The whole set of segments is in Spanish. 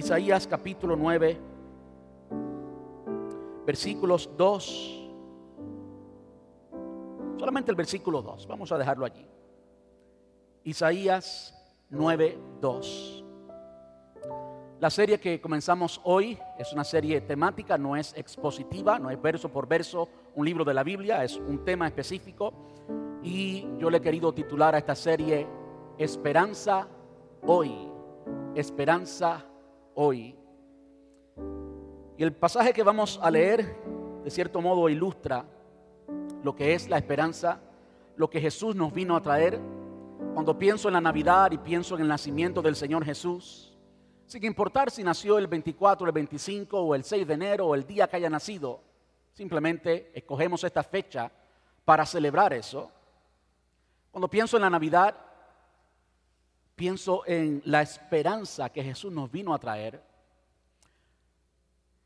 Isaías capítulo 9, versículos 2. Solamente el versículo 2, vamos a dejarlo allí. Isaías 9, 2. La serie que comenzamos hoy es una serie temática, no es expositiva, no es verso por verso un libro de la Biblia, es un tema específico. Y yo le he querido titular a esta serie Esperanza hoy. Esperanza hoy. Y el pasaje que vamos a leer, de cierto modo, ilustra lo que es la esperanza, lo que Jesús nos vino a traer. Cuando pienso en la Navidad y pienso en el nacimiento del Señor Jesús, sin importar si nació el 24, el 25 o el 6 de enero o el día que haya nacido, simplemente escogemos esta fecha para celebrar eso. Cuando pienso en la Navidad, pienso en la esperanza que Jesús nos vino a traer.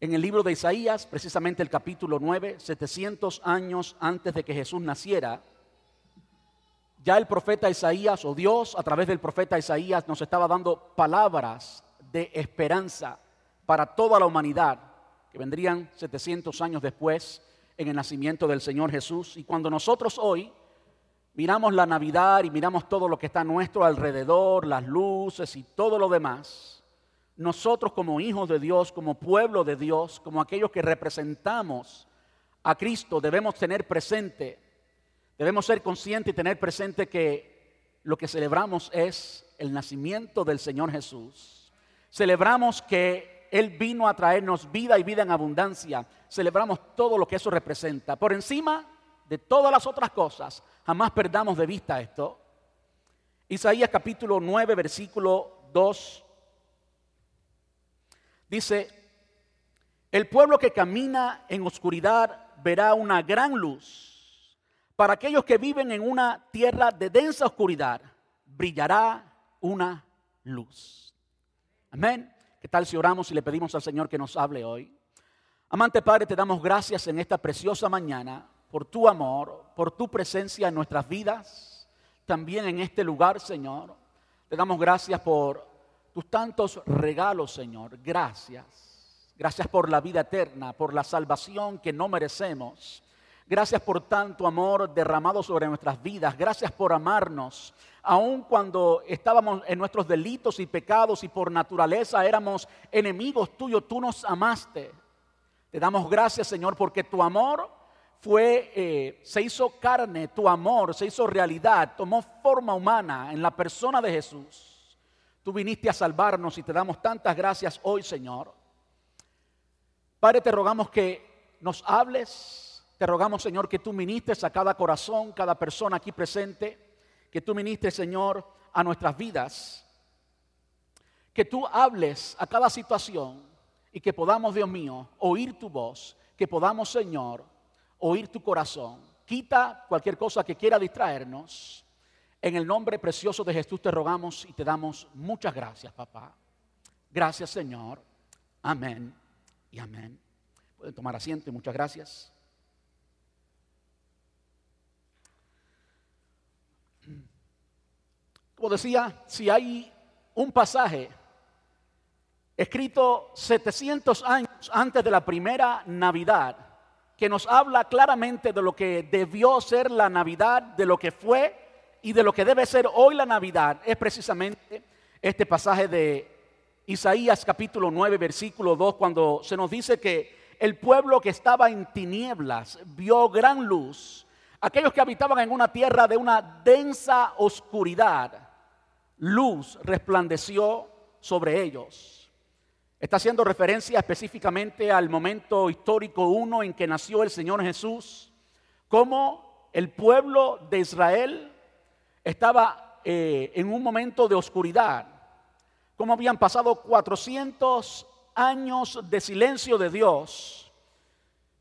En el libro de Isaías, precisamente el capítulo 9, 700 años antes de que Jesús naciera, ya el profeta Isaías o Dios a través del profeta Isaías nos estaba dando palabras de esperanza para toda la humanidad, que vendrían 700 años después en el nacimiento del Señor Jesús. Y cuando nosotros hoy miramos la Navidad y miramos todo lo que está a nuestro alrededor, las luces y todo lo demás, nosotros como hijos de Dios, como pueblo de Dios, como aquellos que representamos a Cristo, debemos tener presente, debemos ser conscientes y tener presente que lo que celebramos es el nacimiento del Señor Jesús Celebramos que Él vino a traernos vida y vida en abundancia. Celebramos todo lo que eso representa. Por encima de todas las otras cosas, jamás perdamos de vista esto. Isaías capítulo 9, versículo 2. Dice, el pueblo que camina en oscuridad verá una gran luz. Para aquellos que viven en una tierra de densa oscuridad, brillará una luz. Amén. ¿Qué tal si oramos y le pedimos al Señor que nos hable hoy? Amante Padre, te damos gracias en esta preciosa mañana por tu amor, por tu presencia en nuestras vidas, también en este lugar, Señor. Te damos gracias por tus tantos regalos, Señor. Gracias. Gracias por la vida eterna, por la salvación que no merecemos. Gracias por tanto amor derramado sobre nuestras vidas. Gracias por amarnos aun cuando estábamos en nuestros delitos y pecados y por naturaleza éramos enemigos tuyos, tú nos amaste. Te damos gracias, Señor, porque tu amor fue, eh, se hizo carne, tu amor se hizo realidad, tomó forma humana en la persona de Jesús. Tú viniste a salvarnos y te damos tantas gracias hoy, Señor. Padre, te rogamos que nos hables, te rogamos, Señor, que tú ministres a cada corazón, cada persona aquí presente que tú ministres, Señor, a nuestras vidas. Que tú hables a cada situación y que podamos, Dios mío, oír tu voz. Que podamos, Señor, oír tu corazón. Quita cualquier cosa que quiera distraernos. En el nombre precioso de Jesús te rogamos y te damos muchas gracias, papá. Gracias, Señor. Amén y amén. Pueden tomar asiento y muchas gracias. Como decía, si hay un pasaje escrito 700 años antes de la primera Navidad, que nos habla claramente de lo que debió ser la Navidad, de lo que fue y de lo que debe ser hoy la Navidad, es precisamente este pasaje de Isaías capítulo 9, versículo 2, cuando se nos dice que el pueblo que estaba en tinieblas vio gran luz, aquellos que habitaban en una tierra de una densa oscuridad, luz resplandeció sobre ellos. Está haciendo referencia específicamente al momento histórico uno en que nació el Señor Jesús, como el pueblo de Israel estaba eh, en un momento de oscuridad, como habían pasado 400 años de silencio de Dios.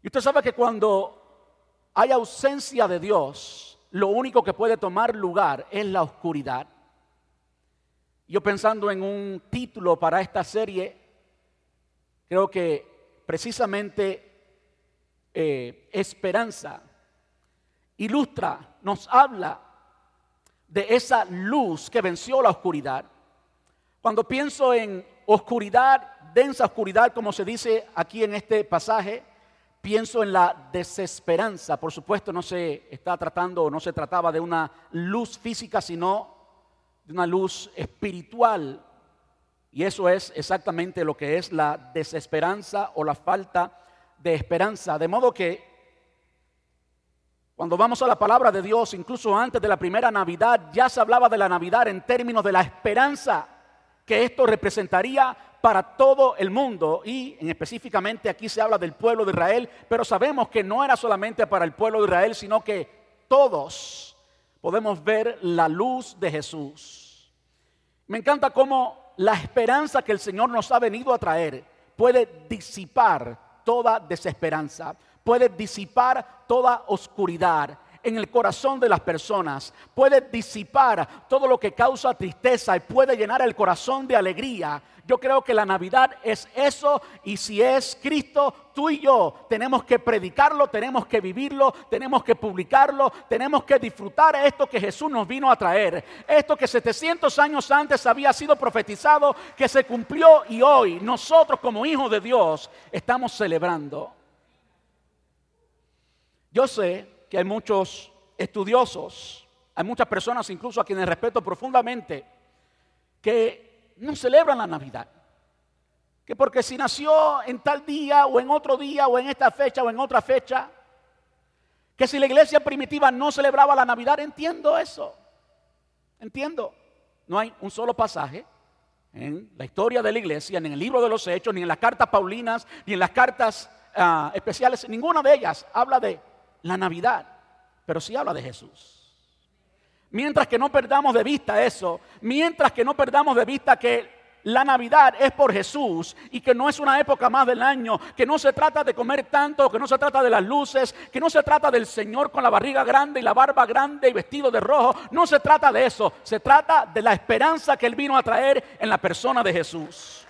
Y usted sabe que cuando hay ausencia de Dios, lo único que puede tomar lugar es la oscuridad. Yo pensando en un título para esta serie, creo que precisamente eh, esperanza ilustra, nos habla de esa luz que venció la oscuridad. Cuando pienso en oscuridad, densa oscuridad, como se dice aquí en este pasaje, pienso en la desesperanza. Por supuesto, no se está tratando, no se trataba de una luz física, sino de una luz espiritual. Y eso es exactamente lo que es la desesperanza o la falta de esperanza. De modo que cuando vamos a la palabra de Dios, incluso antes de la primera Navidad, ya se hablaba de la Navidad en términos de la esperanza que esto representaría para todo el mundo y en específicamente aquí se habla del pueblo de Israel, pero sabemos que no era solamente para el pueblo de Israel, sino que todos podemos ver la luz de Jesús. Me encanta cómo la esperanza que el Señor nos ha venido a traer puede disipar toda desesperanza, puede disipar toda oscuridad, en el corazón de las personas, puede disipar todo lo que causa tristeza y puede llenar el corazón de alegría. Yo creo que la Navidad es eso y si es Cristo, tú y yo tenemos que predicarlo, tenemos que vivirlo, tenemos que publicarlo, tenemos que disfrutar esto que Jesús nos vino a traer. Esto que 700 años antes había sido profetizado, que se cumplió y hoy nosotros como hijos de Dios estamos celebrando. Yo sé que hay muchos estudiosos, hay muchas personas incluso a quienes respeto profundamente, que no celebran la Navidad. Que porque si nació en tal día o en otro día o en esta fecha o en otra fecha, que si la iglesia primitiva no celebraba la Navidad, entiendo eso. Entiendo. No hay un solo pasaje en la historia de la iglesia, ni en el libro de los hechos, ni en las cartas paulinas, ni en las cartas ah, especiales, ninguna de ellas habla de la Navidad, pero sí habla de Jesús. Mientras que no perdamos de vista eso, mientras que no perdamos de vista que la Navidad es por Jesús y que no es una época más del año, que no se trata de comer tanto, que no se trata de las luces, que no se trata del Señor con la barriga grande y la barba grande y vestido de rojo, no se trata de eso, se trata de la esperanza que Él vino a traer en la persona de Jesús.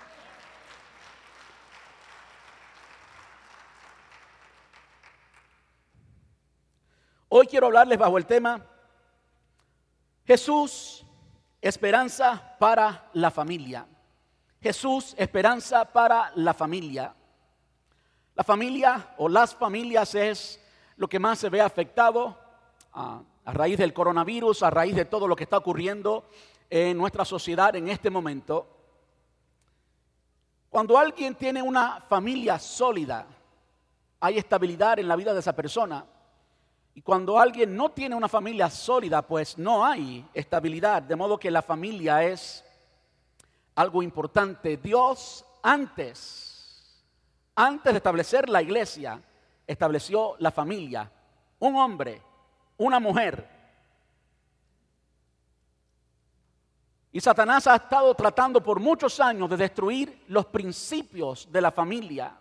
Hoy quiero hablarles bajo el tema Jesús, esperanza para la familia. Jesús, esperanza para la familia. La familia o las familias es lo que más se ve afectado a, a, raíz del coronavirus, a raíz de todo lo que está ocurriendo en nuestra sociedad en este momento. Cuando alguien tiene una familia sólida, hay estabilidad en la vida de esa persona. Y cuando alguien no tiene una familia sólida, pues no hay estabilidad. De modo que la familia es algo importante. Dios antes, antes de establecer la iglesia, estableció la familia. Un hombre, una mujer. Y Satanás ha estado tratando por muchos años de destruir los principios de la familia.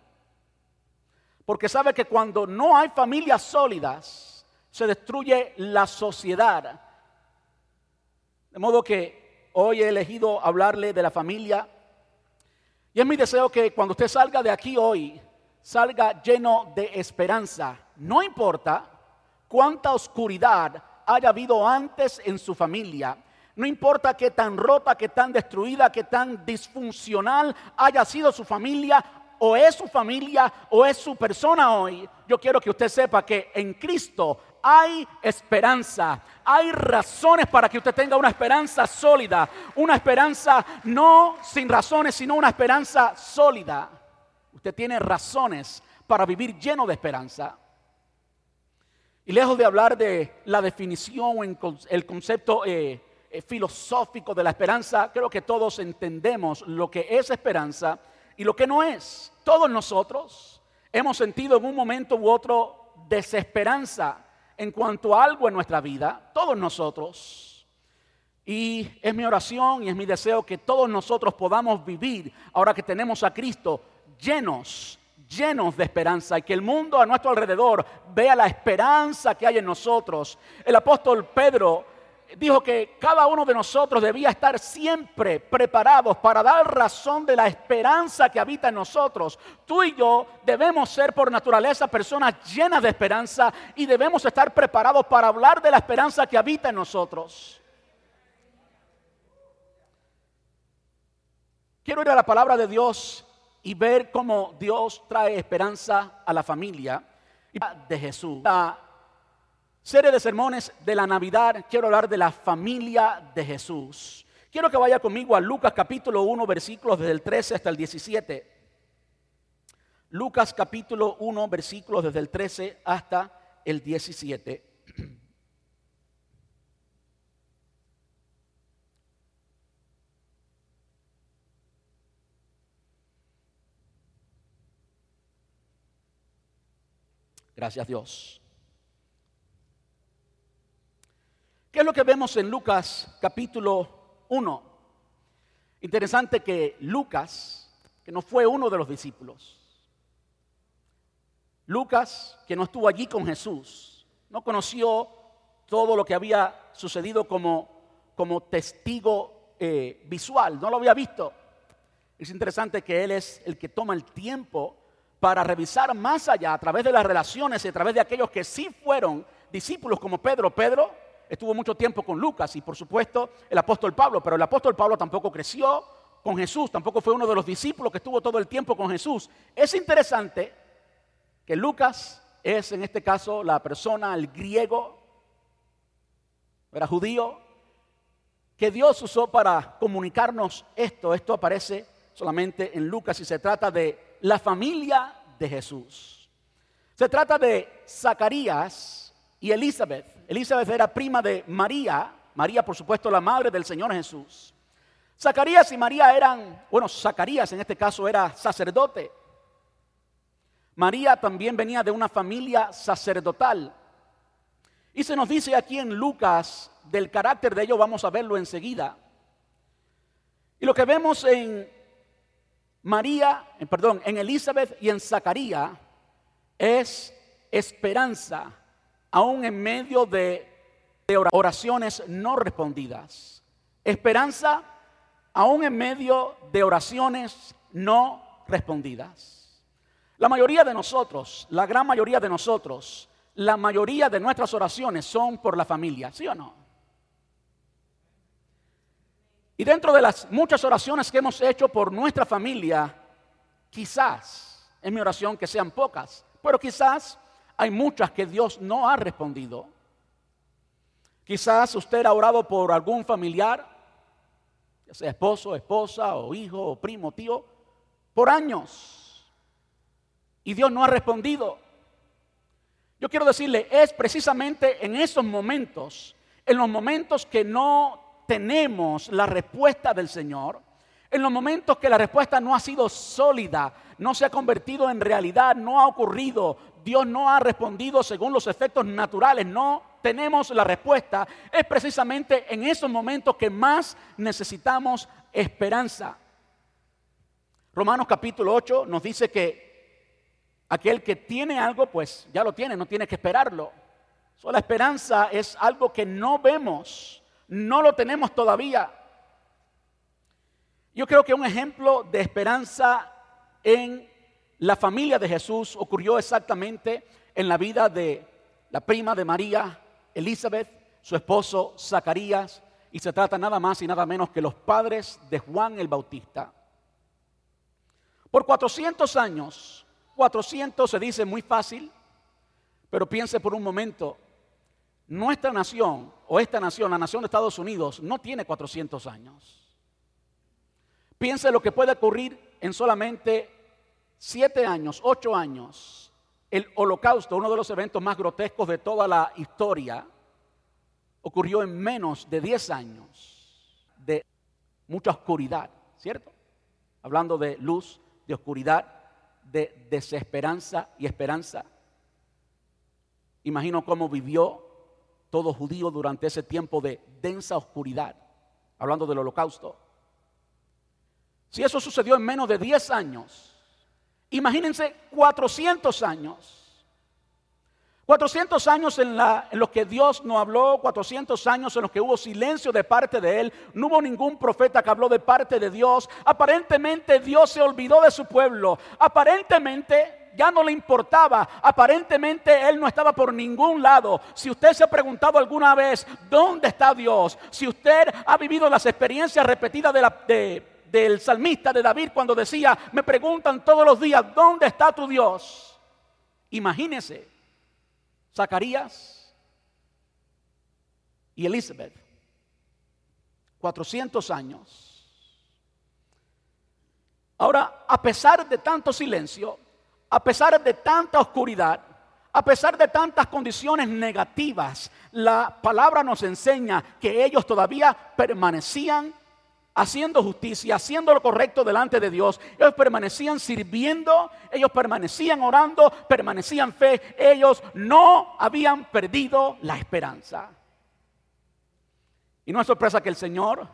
Porque sabe que cuando no hay familias sólidas, se destruye la sociedad. De modo que hoy he elegido hablarle de la familia. Y es mi deseo que cuando usted salga de aquí hoy, salga lleno de esperanza. No importa cuánta oscuridad haya habido antes en su familia. No importa qué tan rota, qué tan destruida, qué tan disfuncional haya sido su familia, o es su familia, o es su persona hoy. Yo quiero que usted sepa que en Cristo hay esperanza. Hay razones para que usted tenga una esperanza sólida. Una esperanza no sin razones, sino una esperanza sólida. Usted tiene razones para vivir lleno de esperanza. Y lejos de hablar de la definición el concepto eh, eh, filosófico de la esperanza, creo que todos entendemos lo que es esperanza y lo que no es. Todos nosotros hemos sentido en un momento u otro desesperanza en cuanto a algo en nuestra vida, todos nosotros. Y es mi oración y es mi deseo que todos nosotros podamos vivir, ahora que tenemos a Cristo, llenos, llenos de esperanza y que el mundo a nuestro alrededor vea la esperanza que hay en nosotros. El apóstol Pedro dijo que cada uno de nosotros debía estar siempre preparados para dar razón de la esperanza que habita en nosotros. Tú y yo debemos ser por naturaleza personas llenas de esperanza y debemos estar preparados para hablar de la esperanza que habita en nosotros. Quiero ir a la palabra de Dios y ver cómo Dios trae esperanza a la familia de Jesús. Serie de sermones de la Navidad, quiero hablar de la familia de Jesús. Quiero que vaya conmigo a Lucas capítulo 1, versículos desde el 13 hasta el 17. Lucas capítulo 1, versículos desde el 13 hasta el 17. Gracias Dios. ¿Qué es lo que vemos en Lucas capítulo 1? Interesante que Lucas, que no fue uno de los discípulos, Lucas, que no estuvo allí con Jesús, no conoció todo lo que había sucedido como, como testigo eh, visual, no lo había visto. Es interesante que él es el que toma el tiempo para revisar más allá a través de las relaciones y a través de aquellos que sí fueron discípulos como Pedro. Pedro estuvo mucho tiempo con Lucas y por supuesto el apóstol Pablo, pero el apóstol Pablo tampoco creció con Jesús, tampoco fue uno de los discípulos que estuvo todo el tiempo con Jesús. Es interesante que Lucas es en este caso la persona, el griego, era judío, que Dios usó para comunicarnos esto. Esto aparece solamente en Lucas y se trata de la familia de Jesús. Se trata de Zacarías y Elizabeth. Elizabeth era prima de María, María por supuesto la madre del Señor Jesús. Zacarías y María eran, bueno, Zacarías en este caso era sacerdote. María también venía de una familia sacerdotal. Y se nos dice aquí en Lucas del carácter de ellos, vamos a verlo enseguida. Y lo que vemos en María, perdón, en Elizabeth y en Zacarías es esperanza, aún en medio de, oraciones no respondidas. Esperanza, aún en medio de oraciones no respondidas. La mayoría de nosotros, la gran mayoría de nosotros, la mayoría de nuestras oraciones son por la familia, ¿sí o no? Y dentro de las muchas oraciones que hemos hecho por nuestra familia, quizás, es mi oración que sean pocas, pero quizás hay muchas que Dios no ha respondido. Quizás usted ha orado por algún familiar, ya sea esposo, esposa, o hijo, o primo, tío, por años. Y Dios no ha respondido. Yo quiero decirle, es precisamente en esos momentos, en los momentos que no tenemos la respuesta del Señor, en los momentos que la respuesta no ha sido sólida, no se ha convertido en realidad, no ha ocurrido, Dios no ha respondido según los efectos naturales, no tenemos la respuesta, es precisamente en esos momentos que más necesitamos esperanza. Romanos capítulo 8 nos dice que aquel que tiene algo, pues ya lo tiene, no tiene que esperarlo. la esperanza es algo que no vemos, no lo tenemos todavía. Yo creo que un ejemplo de esperanza en la familia de Jesús ocurrió exactamente en la vida de la prima de María, Elizabeth, su esposo Zacarías, y se trata nada más y nada menos que los padres de Juan el Bautista. Por 400 años, 400 se dice muy fácil, pero piense por un momento, nuestra nación o esta nación, la nación de Estados Unidos, no tiene 400 años. Piense lo que puede ocurrir en solamente 7 años, 8 años. El holocausto, uno de los eventos más grotescos de toda la historia, ocurrió en menos de 10 años de mucha oscuridad, ¿cierto? Hablando de luz, de oscuridad, de desesperanza y esperanza. Imagino cómo vivió todo judío durante ese tiempo de densa oscuridad, hablando del holocausto. Si eso sucedió en menos de 10 años, imagínense 400 años. 400 años en, la, los que Dios no habló, 400 años en los que hubo silencio de parte de Él, no hubo ningún profeta que habló de parte de Dios. Aparentemente Dios se olvidó de su pueblo. Aparentemente ya no le importaba. Aparentemente él no estaba por ningún lado. Si usted se ha preguntado alguna vez, ¿dónde está Dios? Si usted ha vivido las experiencias repetidas de, del salmista de David cuando decía, me preguntan todos los días, ¿dónde está tu Dios? Imagínese, Zacarías y Elizabeth, 400 años. Ahora, a pesar de tanto silencio, a pesar de tanta oscuridad, a pesar de tantas condiciones negativas, la palabra nos enseña que ellos todavía permanecían haciendo justicia, haciendo lo correcto delante de Dios. Ellos permanecían sirviendo, ellos permanecían orando, permanecían fe. Ellos no habían perdido la esperanza. Y no es sorpresa que el Señor,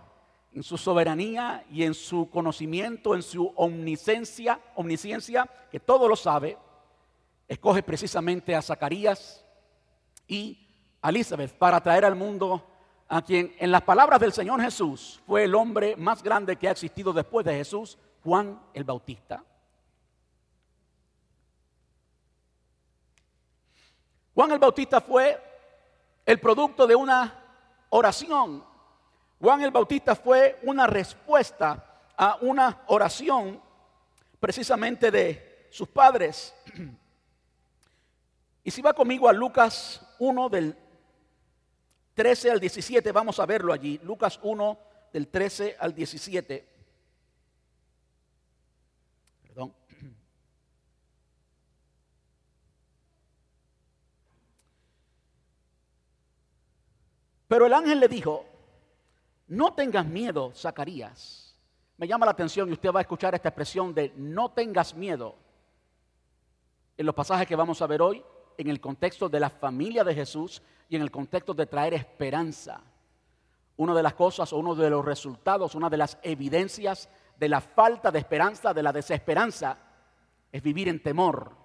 en su soberanía y en su conocimiento, en su omnisciencia, omnisciencia, que todo lo sabe, escoge precisamente a Zacarías y a Elizabeth para traer al mundo a quien en las palabras del Señor Jesús fue el hombre más grande que ha existido después de Jesús, Juan el Bautista. Juan el Bautista fue el producto de una oración. Juan el Bautista fue una respuesta a una oración precisamente de sus padres. Y si va conmigo a Lucas 1 del 13 al 17, vamos a verlo allí. Lucas 1 del 13 al 17. Perdón. Pero el ángel le dijo, no tengas miedo, Zacarías. Me llama la atención y usted va a escuchar esta expresión de no tengas miedo en los pasajes que vamos a ver hoy, en el contexto de la familia de Jesús y en el contexto de traer esperanza. Una de las cosas o uno de los resultados, una de las evidencias de la falta de esperanza, de la desesperanza, es vivir en temor.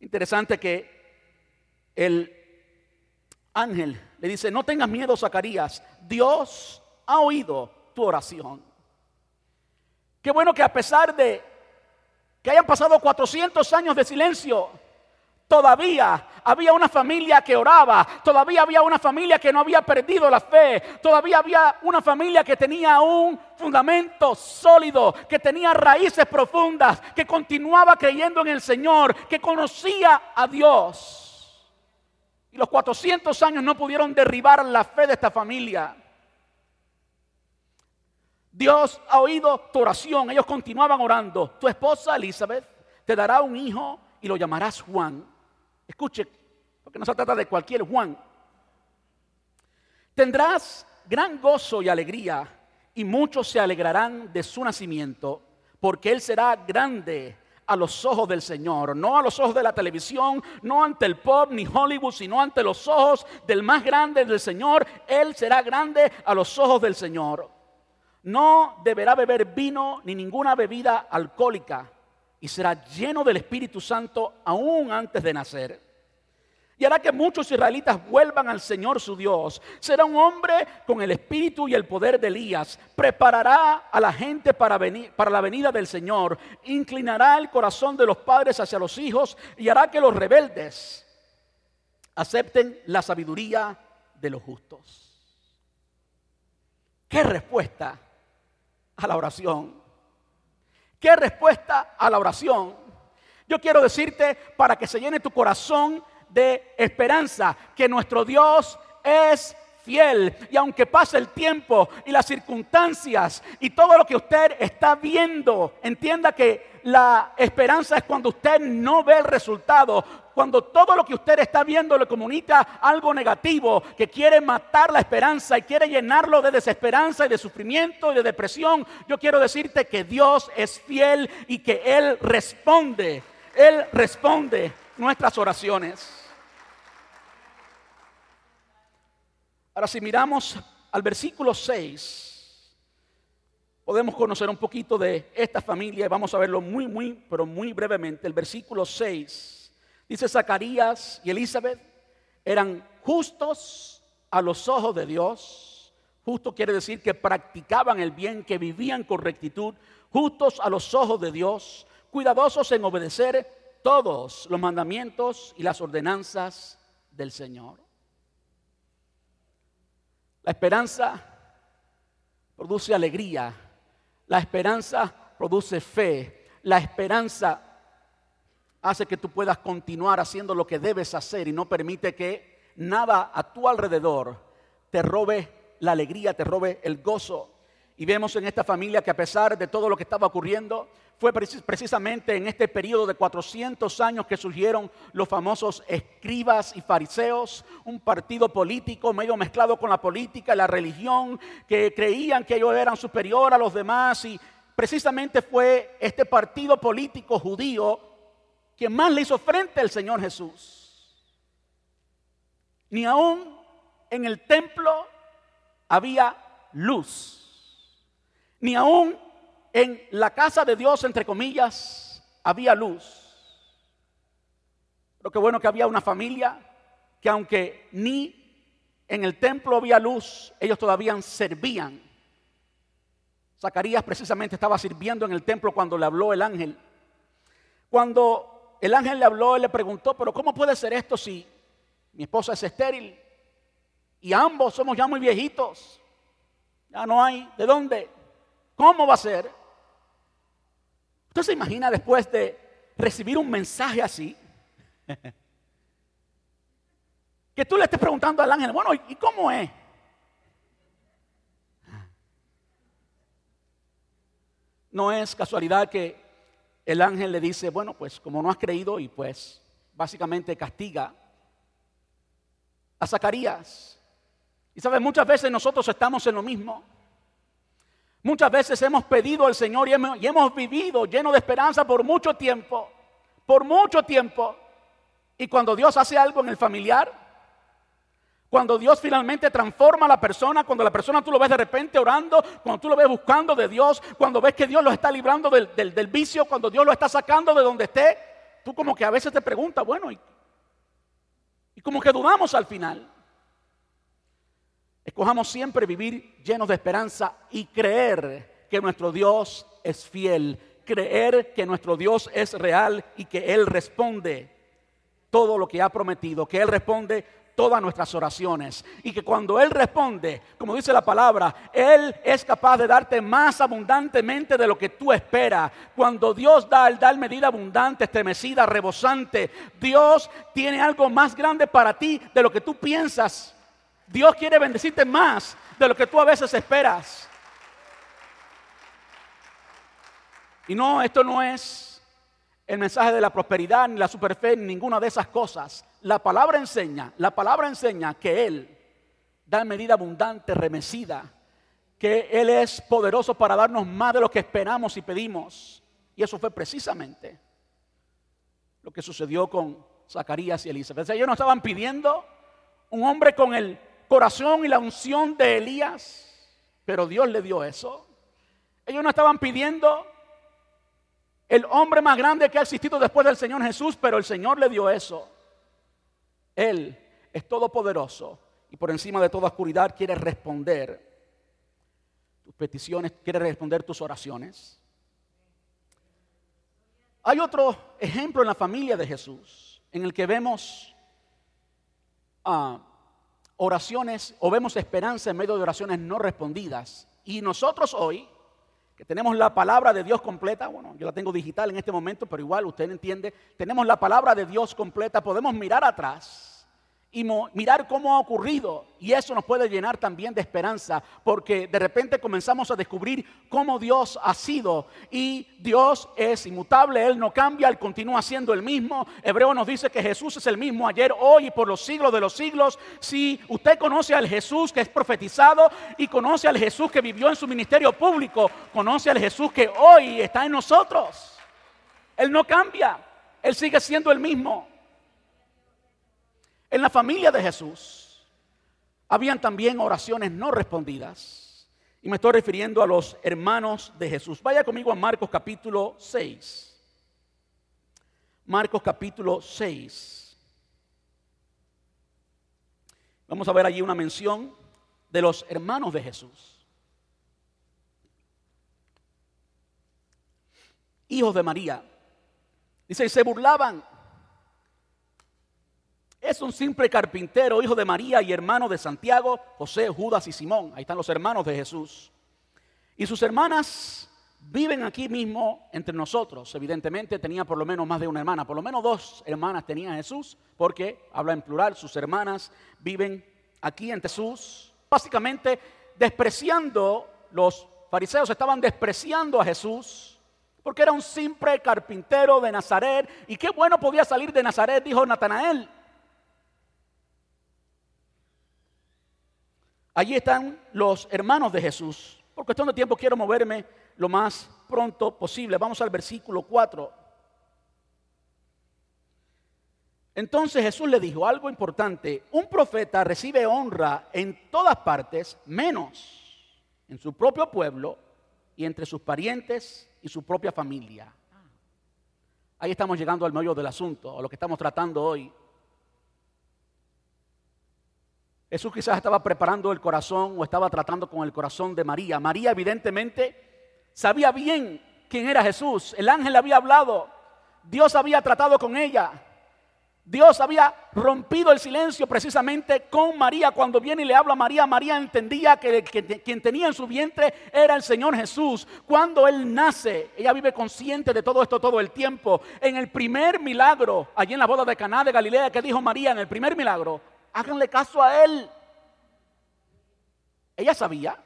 Interesante que el ángel le dice, no tengas miedo, Zacarías, Dios ha oído tu oración. Qué bueno que a pesar de que hayan pasado 400 años de silencio, Todavía había una familia que oraba, todavía había una familia que no había perdido la fe, todavía había una familia que tenía un fundamento sólido, que tenía raíces profundas, que continuaba creyendo en el Señor, que conocía a Dios. Y los 400 años no pudieron derribar la fe de esta familia. Dios ha oído tu oración. Ellos continuaban orando. Tu esposa Elizabeth te dará un hijo y lo llamarás Juan. Escuche, porque no se trata de cualquier Juan. Tendrás gran gozo y alegría, y muchos se alegrarán de su nacimiento, porque él será grande a los ojos del Señor, no a los ojos de la televisión, no ante el pop ni Hollywood, sino ante los ojos del más grande del Señor. Él será grande a los ojos del Señor. No deberá beber vino ni ninguna bebida alcohólica y será lleno del Espíritu Santo aún antes de nacer. Y hará que muchos israelitas vuelvan al Señor su Dios. Será un hombre con el espíritu y el poder de Elías. Preparará a la gente para, venir, para la venida del Señor. Inclinará el corazón de los padres hacia los hijos y hará que los rebeldes acepten la sabiduría de los justos. ¿Qué respuesta a la oración? ¿Qué respuesta a la oración? Yo quiero decirte para que se llene tu corazón de esperanza que nuestro Dios es fiel. Y aunque pase el tiempo y las circunstancias y todo lo que usted está viendo, entienda que la esperanza es cuando usted no ve el resultado, cuando todo lo que usted está viendo le comunica algo negativo, que quiere matar la esperanza y quiere llenarlo de desesperanza y de sufrimiento y de depresión, yo quiero decirte que Dios es fiel y que Él responde, Él responde nuestras oraciones. Ahora si miramos al versículo 6, podemos conocer un poquito de esta familia y vamos a verlo muy, muy, pero muy brevemente. El versículo 6 Dice Zacarías y Elizabeth eran justos a los ojos de Dios. Justo quiere decir que practicaban el bien, que vivían con rectitud, justos a los ojos de Dios, cuidadosos en obedecer todos los mandamientos y las ordenanzas del Señor. La esperanza produce alegría. La esperanza produce fe. La esperanza hace que tú puedas continuar haciendo lo que debes hacer y no permite que nada a tu alrededor te robe la alegría, te robe el gozo. Y vemos en esta familia que a pesar de todo lo que estaba ocurriendo, fue precisamente en este periodo de 400 años que surgieron los famosos escribas y fariseos, un partido político medio mezclado con la política y la religión, que creían que ellos eran superior a los demás y precisamente fue este partido político judío quien más le hizo frente al Señor Jesús. Ni aún en el templo había luz. Ni aún en la casa de Dios, entre comillas, había luz. Pero qué bueno que había una familia que aunque ni en el templo había luz, ellos todavía servían. Zacarías precisamente estaba sirviendo en el templo cuando le habló el ángel. Cuando el ángel le habló, él le preguntó, pero ¿cómo puede ser esto si mi esposa es estéril y ambos somos ya muy viejitos? Ya no hay de dónde. ¿Cómo va a ser? ¿Usted se imagina después de recibir un mensaje así? que tú le estés preguntando al ángel, bueno, ¿y cómo es? No es casualidad que el ángel le dice, bueno, pues como no has creído y pues básicamente castiga a Zacarías. Y sabes, muchas veces nosotros estamos en lo mismo. Muchas veces hemos pedido al Señor y hemos, vivido lleno de esperanza por mucho tiempo, por mucho tiempo. Y cuando Dios hace algo en el familiar, cuando Dios finalmente transforma a la persona, cuando la persona tú lo ves de repente orando, cuando tú lo ves buscando de Dios, cuando ves que Dios lo está librando del, vicio, cuando Dios lo está sacando de donde esté, tú como que a veces te preguntas, bueno, y como que dudamos al final. Escojamos siempre vivir llenos de esperanza y creer que nuestro Dios es fiel, creer que nuestro Dios es real y que Él responde todo lo que ha prometido, que Él responde todas nuestras oraciones y que cuando Él responde, como dice la palabra, Él es capaz de darte más abundantemente de lo que tú esperas. Cuando Dios da, Él da medida abundante, estremecida, rebosante. Dios tiene algo más grande para ti de lo que tú piensas. Dios quiere bendecirte más de lo que tú a veces esperas. Y no, esto no es el mensaje de la prosperidad ni la superfe ni ninguna de esas cosas. La palabra enseña, la palabra enseña que Él da medida abundante, remecida, que Él es poderoso para darnos más de lo que esperamos y pedimos. Y eso fue precisamente lo que sucedió con Zacarías y Elizabeth. ellos no estaban pidiendo un hombre con el corazón y la unción de Elías, pero Dios le dio eso. Ellos no estaban pidiendo el hombre más grande que ha existido después del Señor Jesús, pero el Señor le dio eso. Él es todopoderoso y por encima de toda oscuridad quiere responder tus peticiones, quiere responder tus oraciones. Hay otro ejemplo en la familia de Jesús en el que vemos a oraciones o vemos esperanza en medio de oraciones no respondidas. Y nosotros hoy, que tenemos la palabra de Dios completa, bueno, yo la tengo digital en este momento, pero igual usted entiende, tenemos la palabra de Dios completa, podemos mirar atrás y mirar cómo ha ocurrido. Y eso nos puede llenar también de esperanza, porque de repente comenzamos a descubrir cómo Dios ha sido. Y Dios es inmutable, Él no cambia, Él continúa siendo el mismo. Hebreo nos dice que Jesús es el mismo ayer, hoy y por los siglos de los siglos. Si usted conoce al Jesús que es profetizado y conoce al Jesús que vivió en su ministerio público, conoce al Jesús que hoy está en nosotros. Él no cambia, Él sigue siendo el mismo. En la familia de Jesús habían también oraciones no respondidas. Y me estoy refiriendo a los hermanos de Jesús. Vaya conmigo a Marcos capítulo 6. Marcos capítulo 6. Vamos a ver allí una mención de los hermanos de Jesús. Hijos de María. Dice, y se burlaban es un simple carpintero, hijo de María y hermano de Santiago, José, Judas y Simón. Ahí están los hermanos de Jesús. Y sus hermanas viven aquí mismo entre nosotros. Evidentemente tenía por lo menos más de una hermana, por lo menos dos hermanas tenía Jesús, porque habla en plural, sus hermanas viven aquí en Jesús. Básicamente despreciando, los fariseos estaban despreciando a Jesús, porque era un simple carpintero de Nazaret. Y qué bueno podía salir de Nazaret, dijo Natanael. Allí están los hermanos de Jesús. Por cuestión de tiempo quiero moverme lo más pronto posible. Vamos al versículo 4. Entonces Jesús le dijo algo importante, un profeta recibe honra en todas partes, menos en su propio pueblo y entre sus parientes y su propia familia. Ahí estamos llegando al medio del asunto, a lo que estamos tratando hoy. Jesús quizás estaba preparando el corazón o estaba tratando con el corazón de María. María evidentemente sabía bien quién era Jesús. El ángel había hablado. Dios había tratado con ella. Dios había rompido el silencio precisamente con María. Cuando viene y le habla a María, María entendía que, quien tenía en su vientre era el Señor Jesús. Cuando Él nace, ella vive consciente de todo esto todo el tiempo. En el primer milagro, allí en la boda de Caná de Galilea, que dijo María, en el primer milagro, háganle caso a él. Ella sabía.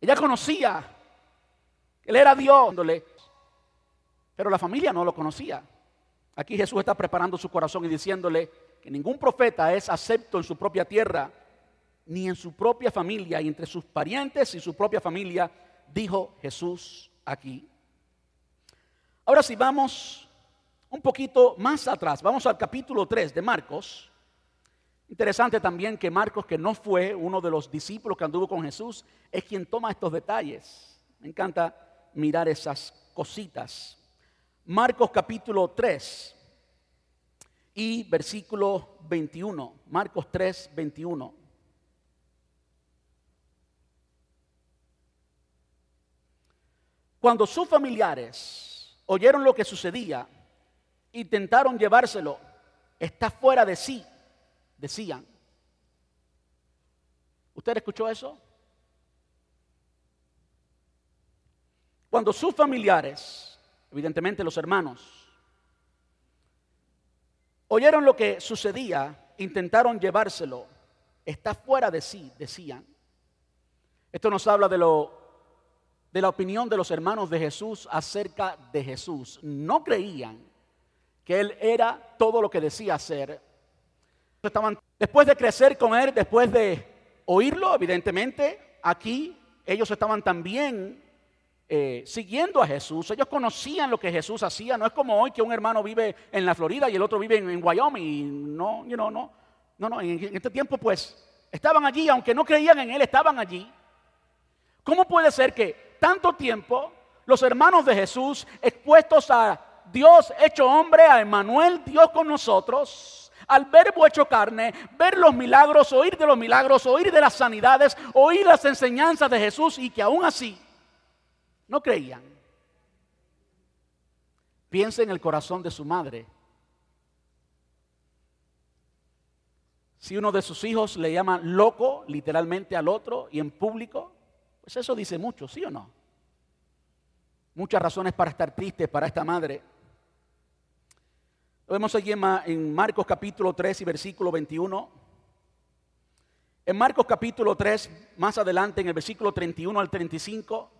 Ella conocía. Él era Dios. Pero la familia no lo conocía. Aquí Jesús está preparando su corazón y diciéndole que ningún profeta es acepto en su propia tierra, ni en su propia familia, y entre sus parientes y su propia familia, dijo Jesús aquí. Ahora si vamos un poquito más atrás, vamos al capítulo 3 de Marcos. Interesante también que Marcos, que no fue uno de los discípulos que anduvo con Jesús, es quien toma estos detalles. Me encanta mirar esas cositas. Marcos capítulo 3 y versículo 21. Marcos 3, 21. Cuando sus familiares oyeron lo que sucedía, intentaron llevárselo, está fuera de sí, decían. ¿Usted escuchó eso? Cuando sus familiares, evidentemente los hermanos, oyeron lo que sucedía, intentaron llevárselo, está fuera de sí, decían. Esto nos habla de lo de la opinión de los hermanos de Jesús acerca de Jesús. No creían que él era todo lo que decía ser. Estaban, después de crecer con él, después de oírlo, evidentemente, aquí ellos estaban también eh, siguiendo a Jesús. Ellos conocían lo que Jesús hacía. No es como hoy que un hermano vive en la Florida y el otro vive en, Wyoming. No, you know, no, no, no. En, en este tiempo, pues, estaban allí, aunque no creían en él, estaban allí. ¿Cómo puede ser que tanto tiempo los hermanos de Jesús expuestos a Dios hecho hombre, a Emmanuel, Dios con nosotros, al verbo hecho carne, ver los milagros, oír de los milagros, oír de las sanidades, oír las enseñanzas de Jesús y que aún así no creían. Piensa en el corazón de su madre. Si uno de sus hijos le llama loco literalmente al otro y en público, pues eso dice mucho, ¿sí o no? Muchas razones para estar triste para esta madre. Lo vemos allí en Marcos capítulo 3 y versículo 21. En Marcos capítulo 3, más adelante en el versículo 31 al 35,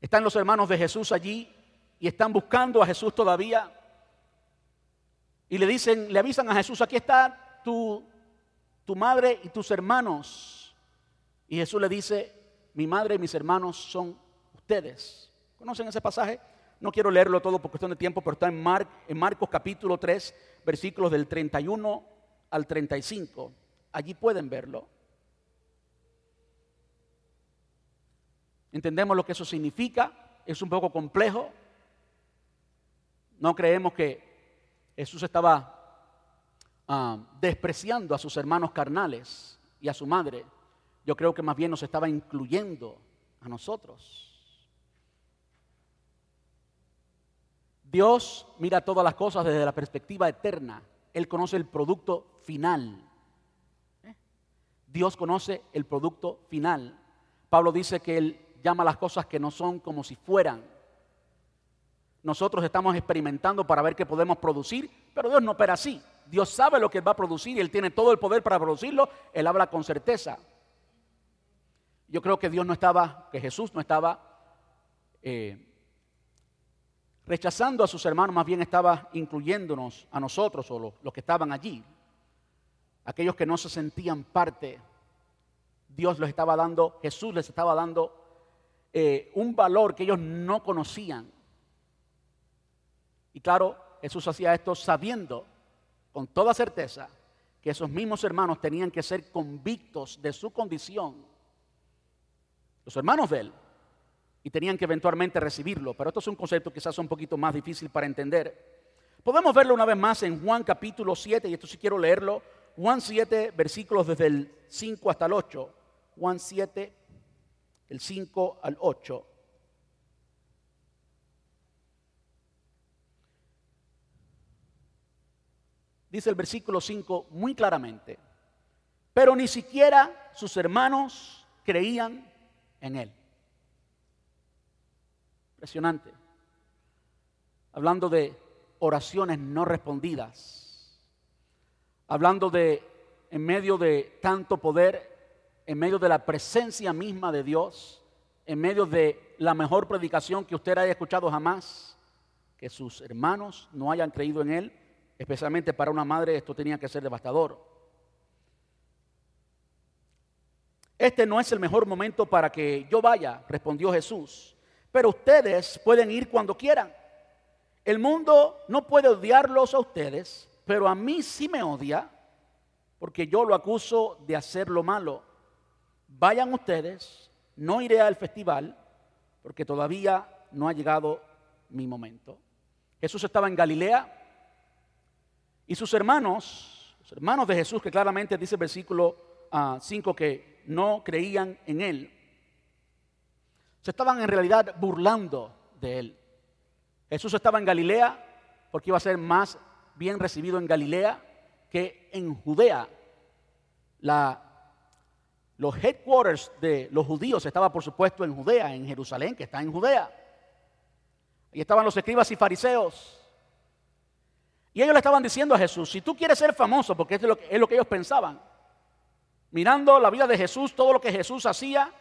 están los hermanos de Jesús allí y están buscando a Jesús todavía. Y le dicen, le avisan a Jesús, aquí está tu, tu madre y tus hermanos. Y Jesús le dice, mi madre y mis hermanos son ustedes. ¿Conocen ese pasaje? No quiero leerlo todo por cuestión de tiempo, pero está en, Marcos capítulo 3, versículos del 31 al 35. Allí pueden verlo. Entendemos lo que eso significa. Es un poco complejo. No creemos que Jesús estaba ah, despreciando a sus hermanos carnales y a su madre. Yo creo que más bien nos estaba incluyendo a nosotros. Dios mira todas las cosas desde la perspectiva eterna. Él conoce el producto final. Dios conoce el producto final. Pablo dice que Él llama las cosas que no son como si fueran. Nosotros estamos experimentando para ver qué podemos producir, pero Dios no opera así. Dios sabe lo que va a producir y Él tiene todo el poder para producirlo. Él habla con certeza. Yo creo que Dios no estaba, que Jesús no estaba eh, rechazando a sus hermanos, más bien estaba incluyéndonos a nosotros o los que estaban allí aquellos que no se sentían parte, Dios les estaba dando, Jesús les estaba dando eh, un valor que ellos no conocían. Y claro, Jesús hacía esto sabiendo con toda certeza que esos mismos hermanos tenían que ser convictos de su condición, los hermanos de él, y tenían que eventualmente recibirlo. Pero esto es un concepto quizás un poquito más difícil para entender. Podemos verlo una vez más en Juan capítulo 7, y esto sí quiero leerlo, Juan 7, versículos desde el 5 hasta el 8. Juan 7, el 5 al 8. Dice el versículo 5 muy claramente, pero ni siquiera sus hermanos creían en él. Impresionante. Hablando de oraciones no respondidas hablando de en medio de tanto poder, en medio de la presencia misma de Dios, en medio de la mejor predicación que usted haya escuchado jamás, que sus hermanos no hayan creído en Él, especialmente para una madre esto tenía que ser devastador. Este no es el mejor momento para que yo vaya, respondió Jesús, pero ustedes pueden ir cuando quieran. El mundo no puede odiarlos a ustedes pero a mí sí me odia porque yo lo acuso de hacer lo malo. Vayan ustedes, no iré al festival porque todavía no ha llegado mi momento. Jesús estaba en Galilea y sus hermanos, hermanos de Jesús, que claramente dice el versículo 5 ah, que no creían en él, se estaban en realidad burlando de él. Jesús estaba en Galilea porque iba a ser más bien recibido en Galilea que en Judea. Los headquarters de los judíos estaba por supuesto en Judea, en Jerusalén, que está en Judea. Y estaban los escribas y fariseos. Y ellos le estaban diciendo a Jesús, si tú quieres ser famoso, porque es lo que ellos pensaban, mirando la vida de Jesús, todo lo que Jesús hacía,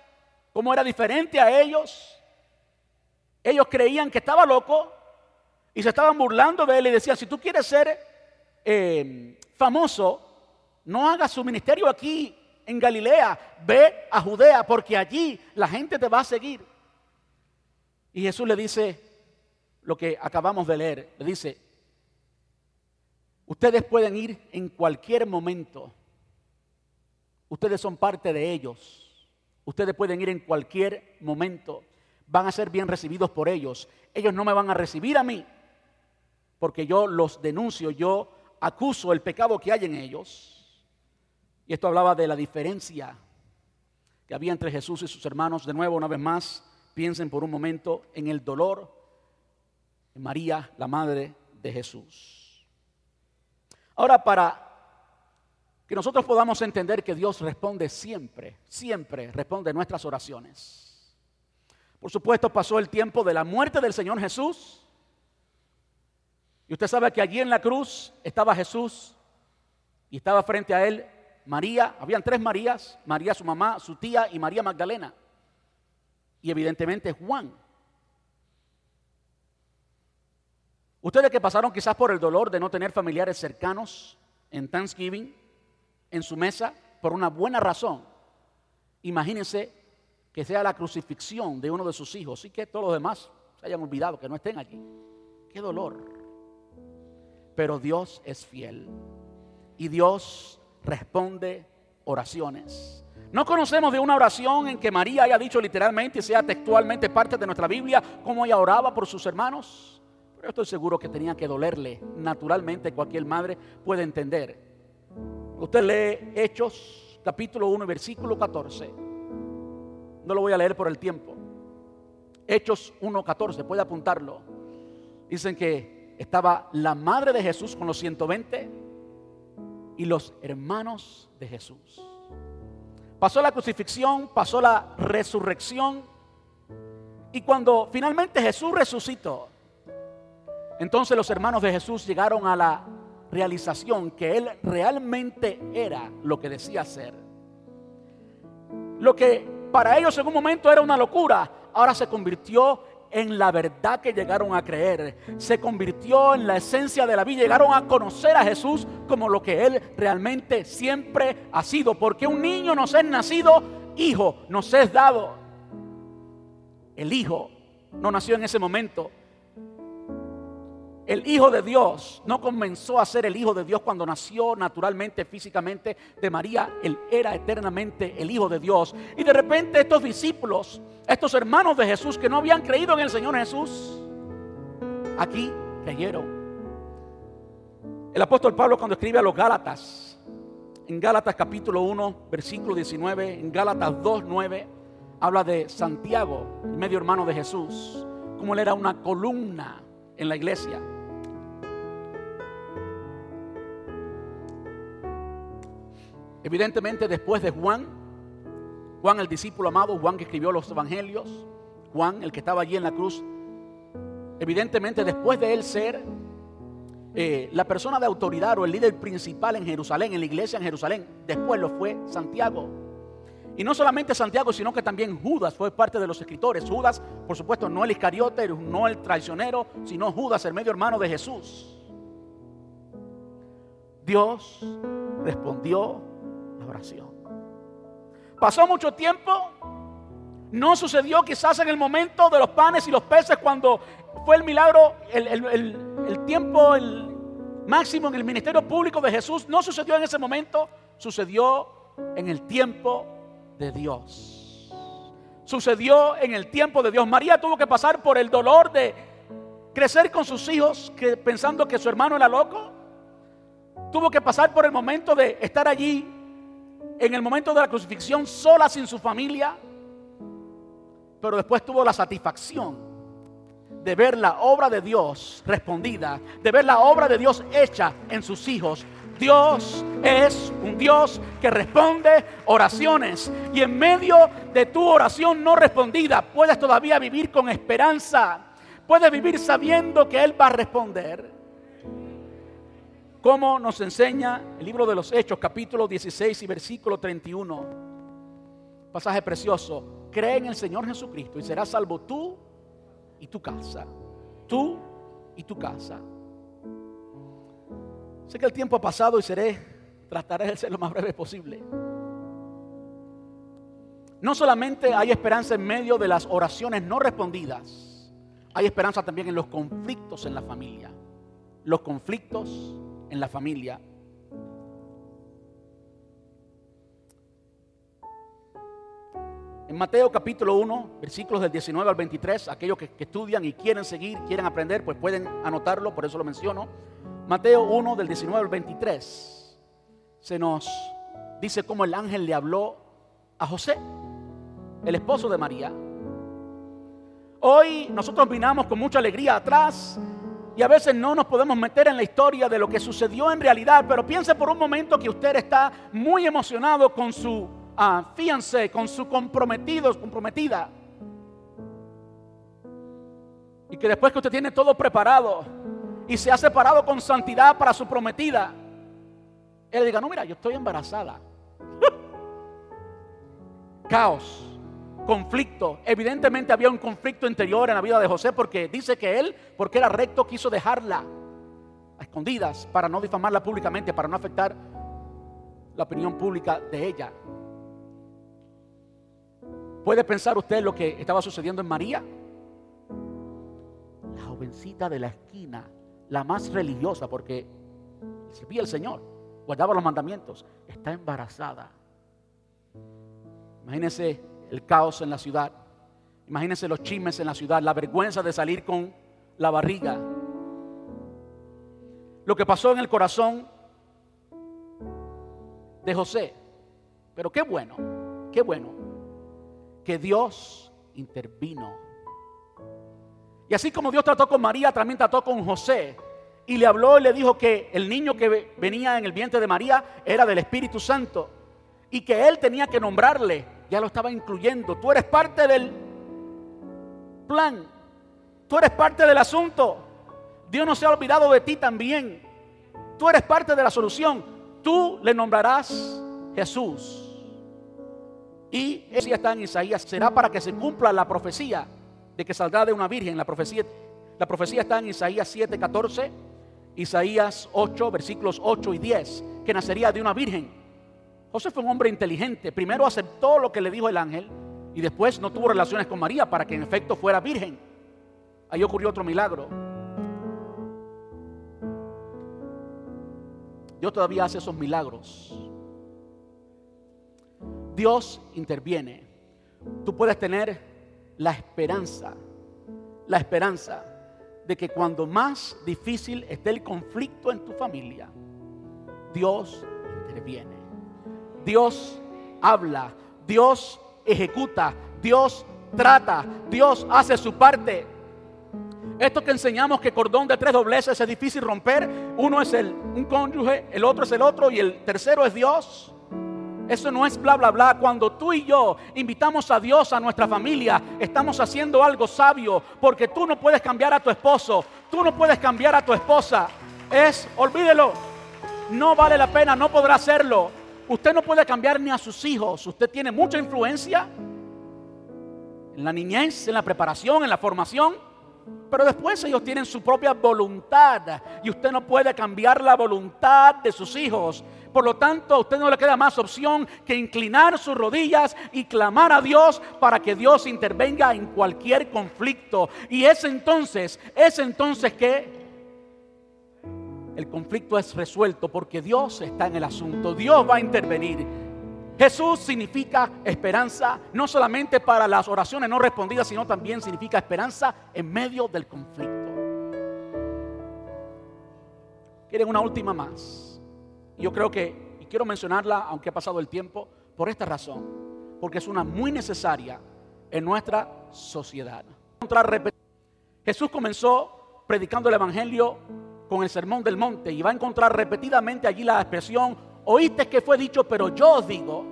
cómo era diferente a ellos, ellos creían que estaba loco y se estaban burlando de él y decían, si tú quieres ser eh, famoso, no hagas su ministerio aquí en Galilea, ve a Judea, porque allí la gente te va a seguir. Y Jesús le dice lo que acabamos de leer, le dice, ustedes pueden ir en cualquier momento, ustedes son parte de ellos, ustedes pueden ir en cualquier momento, van a ser bien recibidos por ellos, ellos no me van a recibir a mí, porque yo los denuncio, yo acuso el pecado que hay en ellos. Y esto hablaba de la diferencia que había entre Jesús y sus hermanos. De nuevo, una vez más, piensen por un momento en el dolor de María, la madre de Jesús. Ahora, para que nosotros podamos entender que Dios responde siempre, siempre responde nuestras oraciones. Por supuesto, pasó el tiempo de la muerte del Señor Jesús y usted sabe que allí en la cruz estaba Jesús y estaba frente a él María. Habían tres Marías, María su mamá, su tía y María Magdalena. Y evidentemente Juan. Ustedes que pasaron quizás por el dolor de no tener familiares cercanos en Thanksgiving, en su mesa, por una buena razón, imagínense que sea la crucifixión de uno de sus hijos y que todos los demás se hayan olvidado, que no estén allí. Qué dolor. Pero Dios es fiel y Dios responde oraciones. No conocemos de una oración en que María haya dicho literalmente sea textualmente parte de nuestra Biblia cómo ella oraba por sus hermanos. Pero estoy seguro que tenía que dolerle. Naturalmente cualquier madre puede entender. Usted lee Hechos capítulo 1 versículo 14. No lo voy a leer por el tiempo. Hechos 1.14, puede apuntarlo. Dicen que estaba la madre de Jesús con los 120 y los hermanos de Jesús. pasó la crucifixión, pasó la resurrección. Y cuando finalmente Jesús resucitó, entonces los hermanos de Jesús llegaron a la realización que Él realmente era lo que decía ser. Lo que para ellos en un momento era una locura, ahora se convirtió en la verdad que llegaron a creer. Se convirtió en la esencia de la vida. Llegaron a conocer a Jesús como lo que Él realmente siempre ha sido. Porque un niño nos es nacido, hijo nos es dado. El hijo no nació en ese momento, el Hijo de Dios no comenzó a ser el Hijo de Dios cuando nació naturalmente, físicamente de María. Él era eternamente el Hijo de Dios. Y de repente estos discípulos, estos hermanos de Jesús que no habían creído en el Señor Jesús, aquí creyeron. El apóstol Pablo cuando escribe a los Gálatas, en Gálatas capítulo 1, versículo 19, en Gálatas 2, 9, habla de Santiago, medio hermano de Jesús, como él era una columna en la iglesia. Evidentemente después de Juan, Juan el discípulo amado, Juan que escribió los evangelios, Juan el que estaba allí en la cruz, evidentemente después de él ser eh, la persona de autoridad o el líder principal en Jerusalén, en la iglesia en Jerusalén, después lo fue Santiago. Y no solamente Santiago, sino que también Judas fue parte de los escritores. Judas, por supuesto, no el Iscariote, no el traicionero, sino Judas, el medio hermano de Jesús. Dios respondió oración. Pasó mucho tiempo. No sucedió quizás en el momento de los panes y los peces cuando fue el milagro, el, tiempo el máximo en el ministerio público de Jesús. No sucedió en ese momento, sucedió en el tiempo de Dios. Sucedió en el tiempo de Dios. María tuvo que pasar por el dolor de crecer con sus hijos que, pensando que su hermano era loco. Tuvo que pasar por el momento de estar allí en el momento de la crucifixión sola sin su familia, pero después tuvo la satisfacción de ver la obra de Dios respondida, de ver la obra de Dios hecha en sus hijos. Dios es un Dios que responde oraciones y en medio de tu oración no respondida puedes todavía vivir con esperanza, puedes vivir sabiendo que Él va a responder. Como nos enseña el libro de los Hechos, capítulo 16 y versículo 31. Pasaje precioso. Cree en el Señor Jesucristo y serás salvo tú y tu casa. Tú y tu casa. Sé que el tiempo ha pasado y seré, trataré de ser lo más breve posible. No solamente hay esperanza en medio de las oraciones no respondidas, hay esperanza también en los conflictos en la familia. Los conflictos en la familia. En Mateo capítulo 1, versículos del 19 al 23, aquellos que, estudian y quieren seguir, quieren aprender, pues pueden anotarlo, por eso lo menciono. Mateo 1 del 19 al 23 se nos dice cómo el ángel le habló a José, el esposo de María. Hoy nosotros vinamos con mucha alegría atrás y a veces no nos podemos meter en la historia de lo que sucedió en realidad, pero piense por un momento que usted está muy emocionado con su uh, fiancé, con su comprometido, comprometida. Y que después que usted tiene todo preparado y se ha separado con santidad para su prometida, él diga, no, mira, yo estoy embarazada. Caos conflicto. Evidentemente había un conflicto interior en la vida de José porque dice que él, porque era recto, quiso dejarla a escondidas para no difamarla públicamente, para no afectar la opinión pública de ella. ¿Puede pensar usted lo que estaba sucediendo en María? La jovencita de la esquina, la más religiosa, porque servía al Señor, guardaba los mandamientos, está embarazada. Imagínense el caos en la ciudad. Imagínense los chismes en la ciudad, la vergüenza de salir con la barriga. Lo que pasó en el corazón de José. Pero qué bueno, qué bueno que Dios intervino. Y así como Dios trató con María, también trató con José. Y le habló y le dijo que el niño que venía en el vientre de María era del Espíritu Santo y que él tenía que nombrarle, ya lo estaba incluyendo. Tú eres parte del plan, tú eres parte del asunto. Dios no se ha olvidado de ti también. Tú eres parte de la solución. Tú le nombrarás Jesús. Y eso ya está en Isaías. Será para que se cumpla la profecía de que saldrá de una virgen. La profecía, la profecía está en Isaías 7, 14, Isaías 8, versículos 8 y 10, que nacería de una virgen. José fue un hombre inteligente. Primero aceptó lo que le dijo el ángel y después no tuvo relaciones con María para que en efecto fuera virgen. Ahí ocurrió otro milagro. Dios todavía hace esos milagros. Dios interviene. Tú puedes tener la esperanza, la esperanza de que cuando más difícil esté el conflicto en tu familia, Dios interviene. Dios habla, Dios ejecuta, Dios trata, Dios hace su parte. Esto que enseñamos que cordón de tres dobleces es difícil romper, uno es el, un cónyuge, el otro es el otro y el tercero es Dios. Eso no es bla, bla, bla. Cuando tú y yo invitamos a Dios a nuestra familia, estamos haciendo algo sabio, porque tú no puedes cambiar a tu esposo, tú no puedes cambiar a tu esposa. Es, olvídelo, no vale la pena, no podrá hacerlo. Usted no puede cambiar ni a sus hijos. Usted tiene mucha influencia en la niñez, en la preparación, en la formación. Pero después ellos tienen su propia voluntad y usted no puede cambiar la voluntad de sus hijos. Por lo tanto, a usted no le queda más opción que inclinar sus rodillas y clamar a Dios para que Dios intervenga en cualquier conflicto. Y es entonces, es entonces que el conflicto es resuelto porque Dios está en el asunto, Dios va a intervenir. Jesús significa esperanza, no solamente para las oraciones no respondidas, sino también significa esperanza en medio del conflicto. Quieren una última más. Yo creo que, y quiero mencionarla, aunque ha pasado el tiempo, por esta razón, porque es una muy necesaria en nuestra sociedad. Jesús comenzó predicando el Evangelio con el sermón del monte y va a encontrar repetidamente allí la expresión, oíste que fue dicho, pero yo os digo,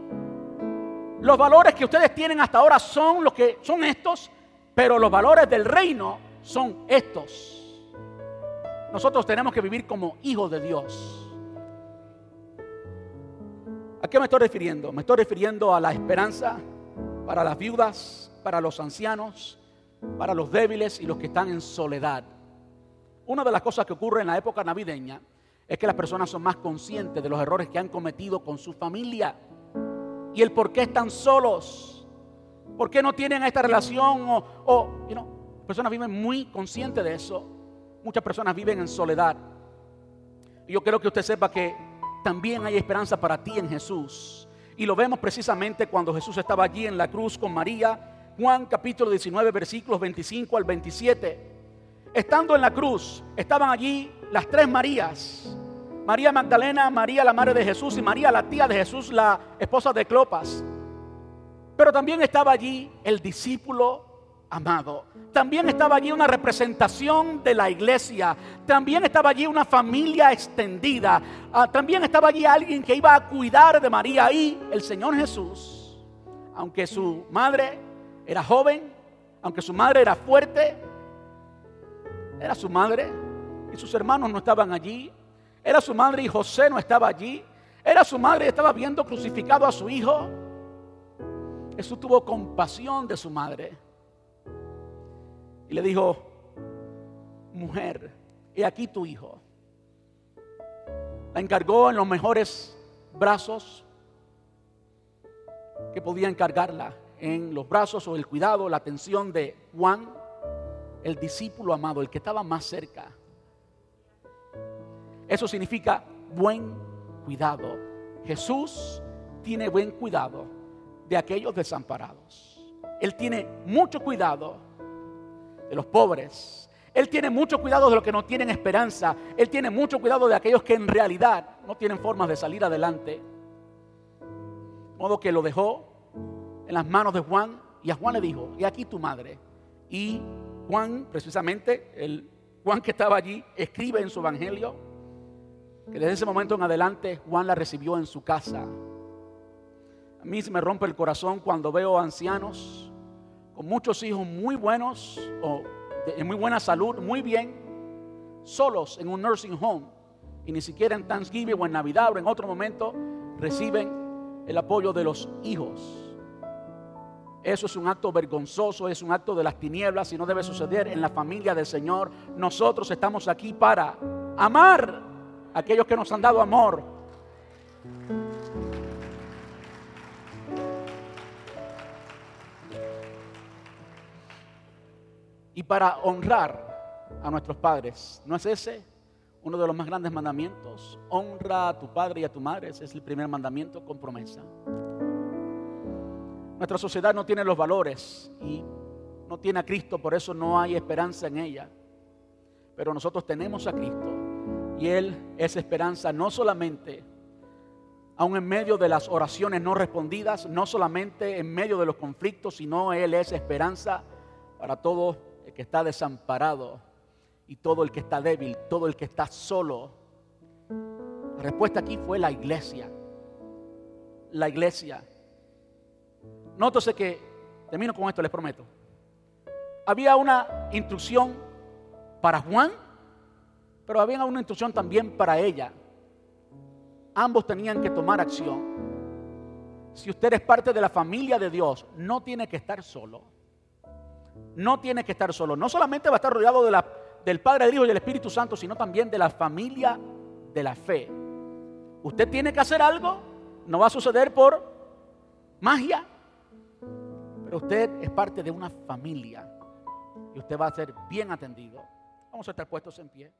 los valores que ustedes tienen hasta ahora son los que son estos, pero los valores del reino son estos. Nosotros tenemos que vivir como hijos de Dios. ¿A qué me estoy refiriendo? Me estoy refiriendo a la esperanza para las viudas, para los ancianos, para los débiles y los que están en soledad. Una de las cosas que ocurre en la época navideña es que las personas son más conscientes de los errores que han cometido con su familia y el por qué están solos, por qué no tienen esta relación o, o personas viven muy conscientes de eso. Muchas personas viven en soledad. Y yo quiero que usted sepa que también hay esperanza para ti en Jesús. Y lo vemos precisamente cuando Jesús estaba allí en la cruz con María. Juan capítulo 19 versículos 25 al 27. Estando en la cruz, estaban allí las tres Marías. María Magdalena, María la madre de Jesús y María la tía de Jesús, la esposa de Clopas. Pero también estaba allí el discípulo amado. También estaba allí una representación de la iglesia. También estaba allí una familia extendida. Ah, también estaba allí alguien que iba a cuidar de María y el Señor Jesús. Aunque su madre era joven, aunque su madre era fuerte, era su madre y sus hermanos no estaban allí. Era su madre y José no estaba allí. Era su madre y estaba viendo crucificado a su hijo. Jesús tuvo compasión de su madre. Y le dijo, mujer, he aquí tu hijo. La encargó en los mejores brazos que podía encargarla. En los brazos o el cuidado, la atención de Juan el discípulo amado, el que estaba más cerca. Eso significa buen cuidado. Jesús tiene buen cuidado de aquellos desamparados. Él tiene mucho cuidado de los pobres. Él tiene mucho cuidado de los que no tienen esperanza. Él tiene mucho cuidado de aquellos que en realidad no tienen formas de salir adelante. De modo que lo dejó en las manos de Juan y a Juan le dijo, y aquí tu madre. Y Juan, precisamente, el Juan que estaba allí, escribe en su evangelio que desde ese momento en adelante Juan la recibió en su casa. A mí se me rompe el corazón cuando veo ancianos muchos hijos muy buenos o de muy buena salud, muy bien, solos en un nursing home y ni siquiera en Thanksgiving o en Navidad o en otro momento reciben el apoyo de los hijos. Eso es un acto vergonzoso, es un acto de las tinieblas y no debe suceder en la familia del Señor. Nosotros estamos aquí para amar a aquellos que nos han dado amor. Y para honrar a nuestros padres, ¿no es ese uno de los más grandes mandamientos? Honra a tu padre y a tu madre, ese es el primer mandamiento con promesa. Nuestra sociedad no tiene los valores y no tiene a Cristo, por eso no hay esperanza en ella. Pero nosotros tenemos a Cristo y Él es esperanza no solamente aún en medio de las oraciones no respondidas, no solamente en medio de los conflictos, sino Él es esperanza para todo que está desamparado y todo el que está débil, todo el que está solo. La respuesta aquí fue la iglesia. La iglesia. Nótese que, termino con esto, les prometo. Había una instrucción para Juan, pero había una instrucción también para ella. Ambos tenían que tomar acción. Si usted es parte de la familia de Dios, no tiene que estar solo. No tiene que estar solo. No solamente va a estar rodeado de la, del Padre, del Hijo y del Espíritu Santo, sino también de la familia de la fe. Usted tiene que hacer algo. No va a suceder por magia. Pero usted es parte de una familia y usted va a ser bien atendido. Vamos a estar puestos en pie.